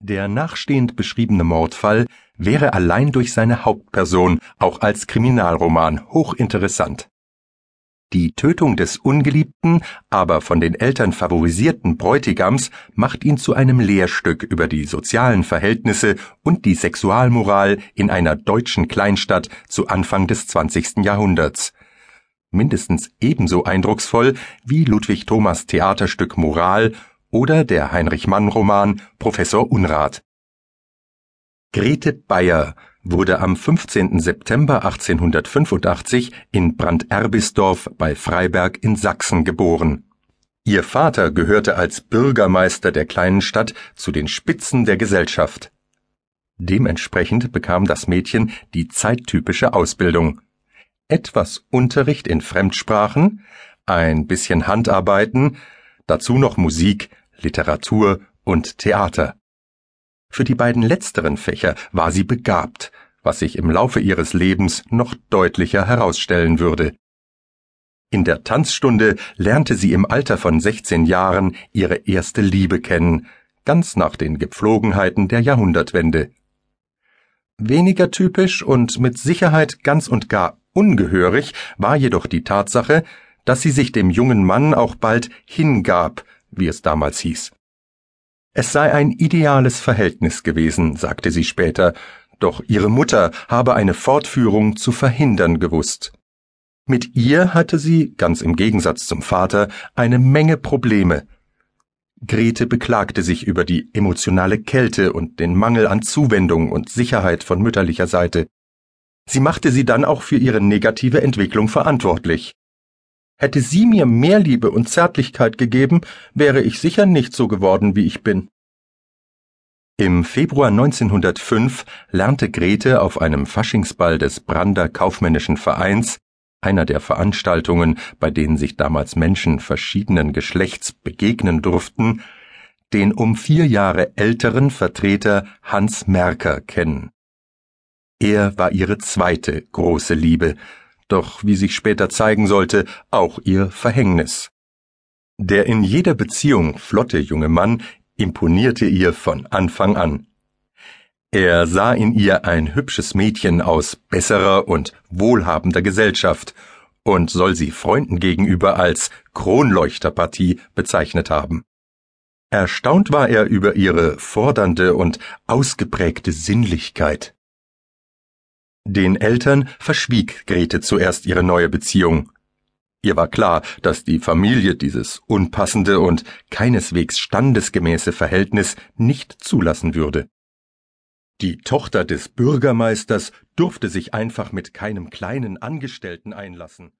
Der nachstehend beschriebene Mordfall wäre allein durch seine Hauptperson auch als Kriminalroman hochinteressant. Die Tötung des ungeliebten, aber von den Eltern favorisierten Bräutigams macht ihn zu einem Lehrstück über die sozialen Verhältnisse und die Sexualmoral in einer deutschen Kleinstadt zu Anfang des 20. Jahrhunderts. Mindestens ebenso eindrucksvoll wie Ludwig Thomas Theaterstück Moral oder der Heinrich Mann Roman Professor Unrat. Grete Bayer wurde am 15. September 1885 in Branderbisdorf bei Freiberg in Sachsen geboren. Ihr Vater gehörte als Bürgermeister der kleinen Stadt zu den Spitzen der Gesellschaft. Dementsprechend bekam das Mädchen die zeittypische Ausbildung. Etwas Unterricht in Fremdsprachen, ein bisschen Handarbeiten, dazu noch Musik, Literatur und Theater. Für die beiden letzteren Fächer war sie begabt, was sich im Laufe ihres Lebens noch deutlicher herausstellen würde. In der Tanzstunde lernte sie im Alter von 16 Jahren ihre erste Liebe kennen, ganz nach den Gepflogenheiten der Jahrhundertwende. Weniger typisch und mit Sicherheit ganz und gar ungehörig war jedoch die Tatsache, dass sie sich dem jungen Mann auch bald hingab, wie es damals hieß. Es sei ein ideales Verhältnis gewesen, sagte sie später, doch ihre Mutter habe eine Fortführung zu verhindern gewusst. Mit ihr hatte sie, ganz im Gegensatz zum Vater, eine Menge Probleme. Grete beklagte sich über die emotionale Kälte und den Mangel an Zuwendung und Sicherheit von mütterlicher Seite. Sie machte sie dann auch für ihre negative Entwicklung verantwortlich. Hätte sie mir mehr Liebe und Zärtlichkeit gegeben, wäre ich sicher nicht so geworden, wie ich bin. Im Februar 1905 lernte Grete auf einem Faschingsball des Brander Kaufmännischen Vereins, einer der Veranstaltungen, bei denen sich damals Menschen verschiedenen Geschlechts begegnen durften, den um vier Jahre älteren Vertreter Hans Merker kennen. Er war ihre zweite große Liebe, doch wie sich später zeigen sollte, auch ihr Verhängnis. Der in jeder Beziehung flotte junge Mann imponierte ihr von Anfang an. Er sah in ihr ein hübsches Mädchen aus besserer und wohlhabender Gesellschaft und soll sie Freunden gegenüber als Kronleuchterpartie bezeichnet haben. Erstaunt war er über ihre fordernde und ausgeprägte Sinnlichkeit. Den Eltern verschwieg Grete zuerst ihre neue Beziehung. Ihr war klar, dass die Familie dieses unpassende und keineswegs standesgemäße Verhältnis nicht zulassen würde. Die Tochter des Bürgermeisters durfte sich einfach mit keinem kleinen Angestellten einlassen.